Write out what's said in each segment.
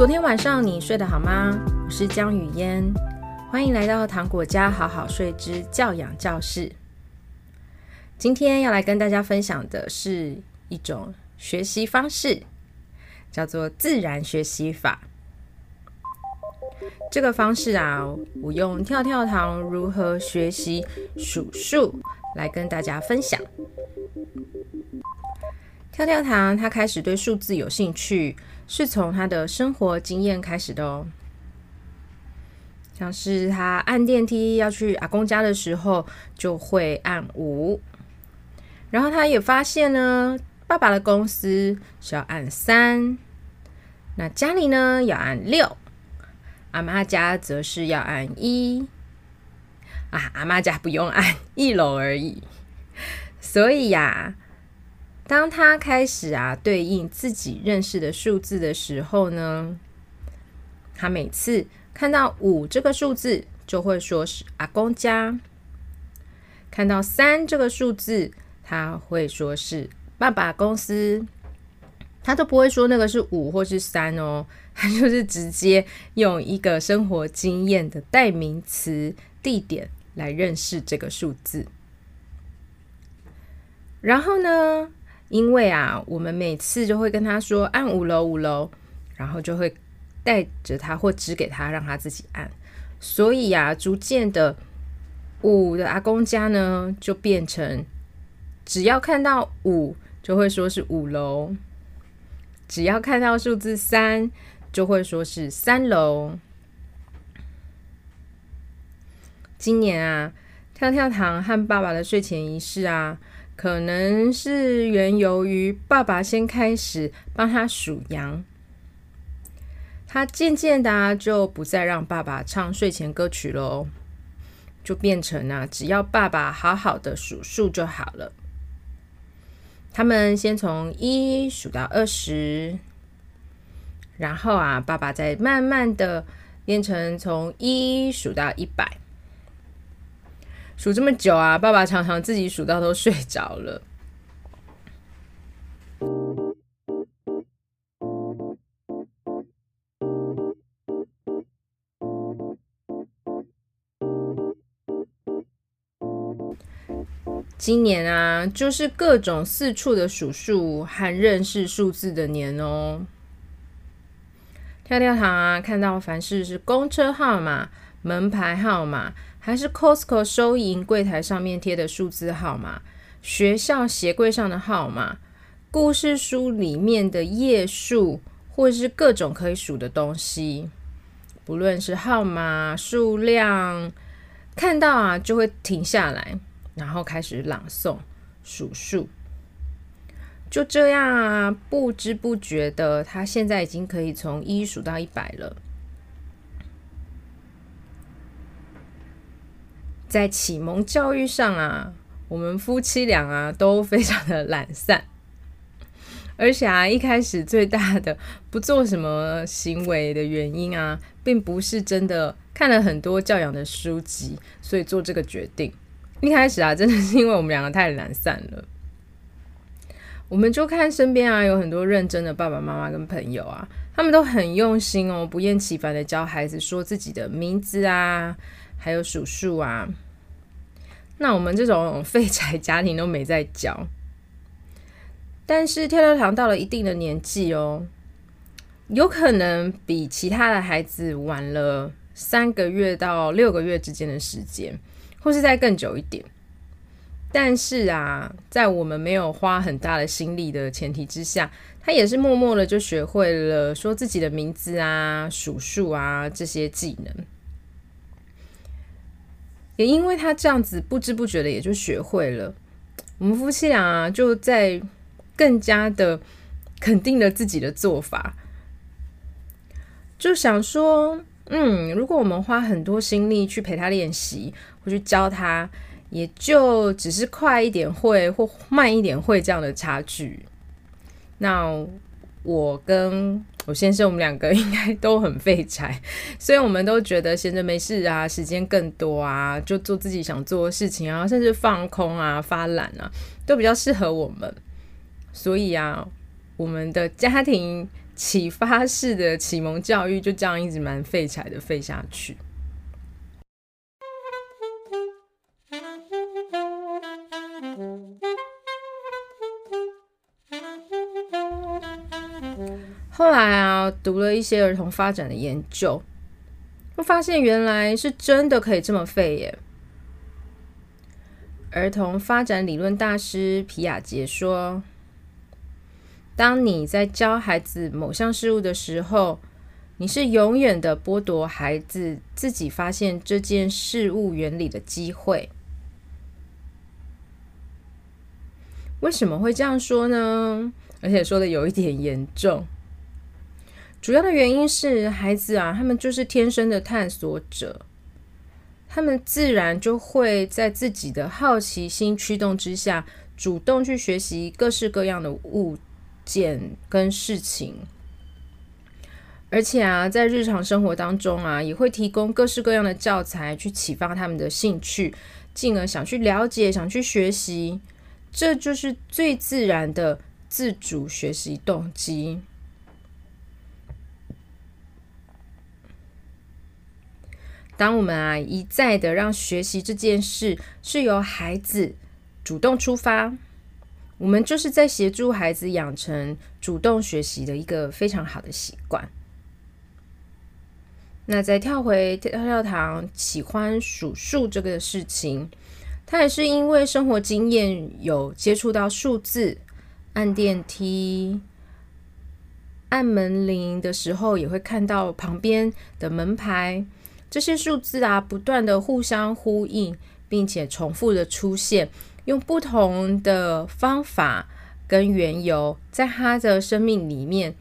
昨天晚上你睡得好吗？我是江雨嫣，欢迎来到糖果家好好睡之教养教室。今天要来跟大家分享的是一种学习方式，叫做自然学习法。这个方式啊，我用跳跳糖如何学习数数来跟大家分享。跳跳糖他开始对数字有兴趣，是从他的生活经验开始的哦。像是他按电梯要去阿公家的时候，就会按五。然后他也发现呢，爸爸的公司是要按三，那家里呢要按六。阿妈家则是要按一啊，阿妈家不用按 一楼而已。所以呀，当他开始啊对应自己认识的数字的时候呢，他每次看到五这个数字，就会说是阿公家；看到三这个数字，他会说是爸爸公司。他都不会说那个是五或是三哦，他就是直接用一个生活经验的代名词地点来认识这个数字。然后呢，因为啊，我们每次就会跟他说按五楼五楼，然后就会带着他或指给他让他自己按，所以啊，逐渐的五的阿公家呢就变成只要看到五就会说是五楼。只要看到数字三，就会说是三楼。今年啊，跳跳糖和爸爸的睡前仪式啊，可能是缘由于爸爸先开始帮他数羊，他渐渐的，就不再让爸爸唱睡前歌曲喽，就变成啊，只要爸爸好好的数数就好了。他们先从一数到二十，然后啊，爸爸再慢慢的变成从一数到一百。数这么久啊，爸爸常常自己数到都睡着了。今年啊，就是各种四处的数数和认识数字的年哦。跳跳糖啊，看到凡事是公车号码、门牌号码，还是 Costco 收银柜台上面贴的数字号码，学校鞋柜上的号码，故事书里面的页数，或者是各种可以数的东西，不论是号码、数量，看到啊就会停下来。然后开始朗诵数数，就这样啊，不知不觉的，他现在已经可以从一数到一百了。在启蒙教育上啊，我们夫妻俩啊都非常的懒散，而且啊，一开始最大的不做什么行为的原因啊，并不是真的看了很多教养的书籍，所以做这个决定。一开始啊，真的是因为我们两个太懒散了。我们就看身边啊，有很多认真的爸爸妈妈跟朋友啊，他们都很用心哦，不厌其烦的教孩子说自己的名字啊，还有数数啊。那我们这种废柴家庭都没在教。但是跳跳糖到了一定的年纪哦，有可能比其他的孩子晚了三个月到六个月之间的时间。或是再更久一点，但是啊，在我们没有花很大的心力的前提之下，他也是默默的就学会了说自己的名字啊、数数啊这些技能。也因为他这样子不知不觉的也就学会了，我们夫妻俩啊就在更加的肯定了自己的做法，就想说。嗯，如果我们花很多心力去陪他练习，或去教他，也就只是快一点会或慢一点会这样的差距。那我跟我先生，我们两个应该都很废柴，所以我们都觉得闲着没事啊，时间更多啊，就做自己想做的事情啊，甚至放空啊、发懒啊，都比较适合我们。所以啊，我们的家庭。启发式的启蒙教育就这样一直蛮废柴的废下去。后来啊，读了一些儿童发展的研究，我发现原来是真的可以这么废耶。儿童发展理论大师皮亚杰说：“当你在教孩子某项事物的时候，你是永远的剥夺孩子自己发现这件事物原理的机会。”为什么会这样说呢？而且说的有一点严重。主要的原因是，孩子啊，他们就是天生的探索者，他们自然就会在自己的好奇心驱动之下，主动去学习各式各样的物件跟事情，而且啊，在日常生活当中啊，也会提供各式各样的教材去启发他们的兴趣，进而想去了解、想去学习，这就是最自然的自主学习动机。当我们啊一再的让学习这件事是由孩子主动出发，我们就是在协助孩子养成主动学习的一个非常好的习惯。那再跳回跳跳糖喜欢数数这个事情，他也是因为生活经验有接触到数字，按电梯、按门铃的时候，也会看到旁边的门牌。这些数字啊，不断的互相呼应，并且重复的出现，用不同的方法跟缘由，在他的生命里面、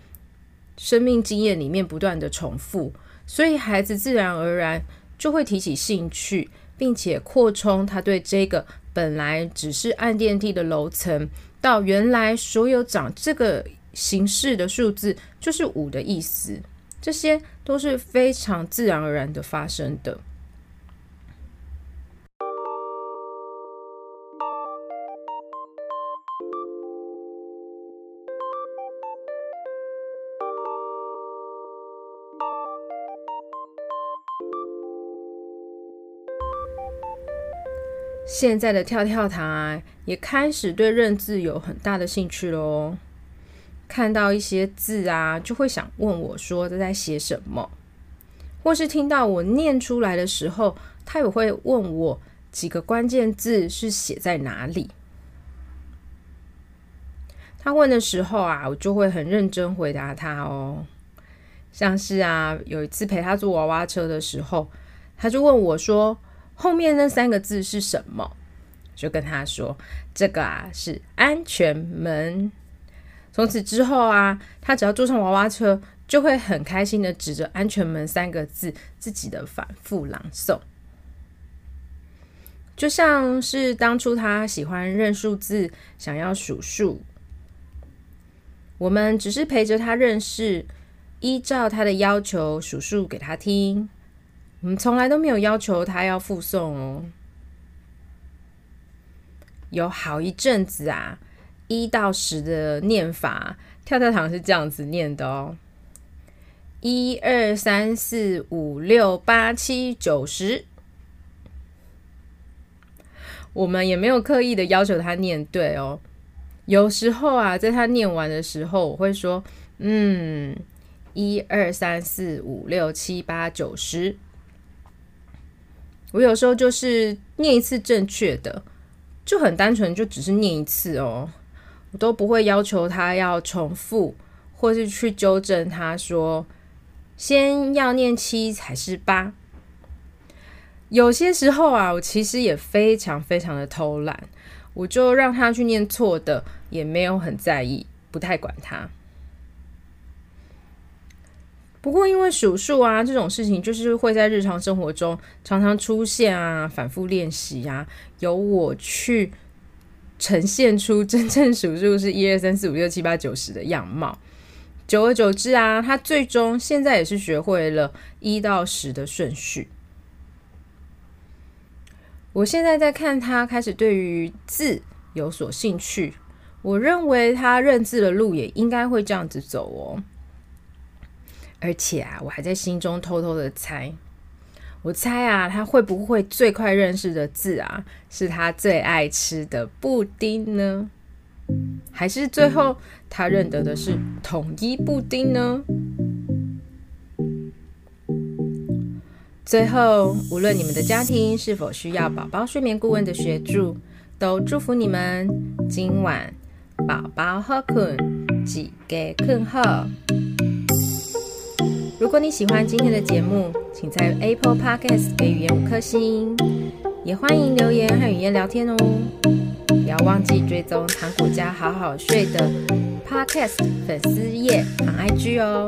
生命经验里面不断的重复，所以孩子自然而然就会提起兴趣，并且扩充他对这个本来只是按电梯的楼层，到原来所有长这个形式的数字就是五的意思。这些都是非常自然而然的发生的。现在的跳跳糖啊，也开始对认字有很大的兴趣喽。看到一些字啊，就会想问我说，这在写什么？或是听到我念出来的时候，他也会问我几个关键字是写在哪里。他问的时候啊，我就会很认真回答他哦。像是啊，有一次陪他坐娃娃车的时候，他就问我说，后面那三个字是什么？就跟他说，这个啊是安全门。从此之后啊，他只要坐上娃娃车，就会很开心的指着“安全门”三个字，自己的反复朗诵。就像是当初他喜欢认数字，想要数数，我们只是陪着他认识，依照他的要求数数给他听。我们从来都没有要求他要复诵哦。有好一阵子啊。一到十的念法，跳跳糖是这样子念的哦：一二三四五六八七九十。我们也没有刻意的要求他念对哦。有时候啊，在他念完的时候，我会说：“嗯，一二三四五六七八九十。”我有时候就是念一次正确的，就很单纯，就只是念一次哦。我都不会要求他要重复，或是去纠正他说，先要念七才是八。有些时候啊，我其实也非常非常的偷懒，我就让他去念错的，也没有很在意，不太管他。不过因为数数啊这种事情，就是会在日常生活中常常出现啊，反复练习啊，由我去。呈现出真正数数是一二三四五六七八九十的样貌，久而久之啊，他最终现在也是学会了一到十的顺序。我现在在看他开始对于字有所兴趣，我认为他认字的路也应该会这样子走哦。而且啊，我还在心中偷偷的猜，我猜啊，他会不会最快认识的字啊，是他最爱吃的布丁呢？还是最后他认得的是统一布丁呢？最后，无论你们的家庭是否需要宝宝睡眠顾问的协助，都祝福你们今晚宝宝好困，一家困好。如果你喜欢今天的节目，请在 Apple Podcast 给语言五颗星，也欢迎留言和语言聊天哦。不要忘记追踪糖果家好好睡的 Podcast 粉丝页和 IG 哦。